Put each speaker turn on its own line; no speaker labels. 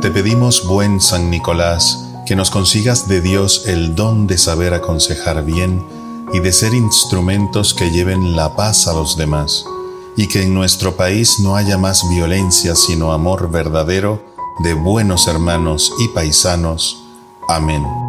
Te pedimos, buen San Nicolás, que nos consigas de Dios el don de saber aconsejar bien y de ser instrumentos que lleven la paz a los demás, y que en nuestro país no haya más violencia sino amor verdadero de buenos hermanos y paisanos. Amén.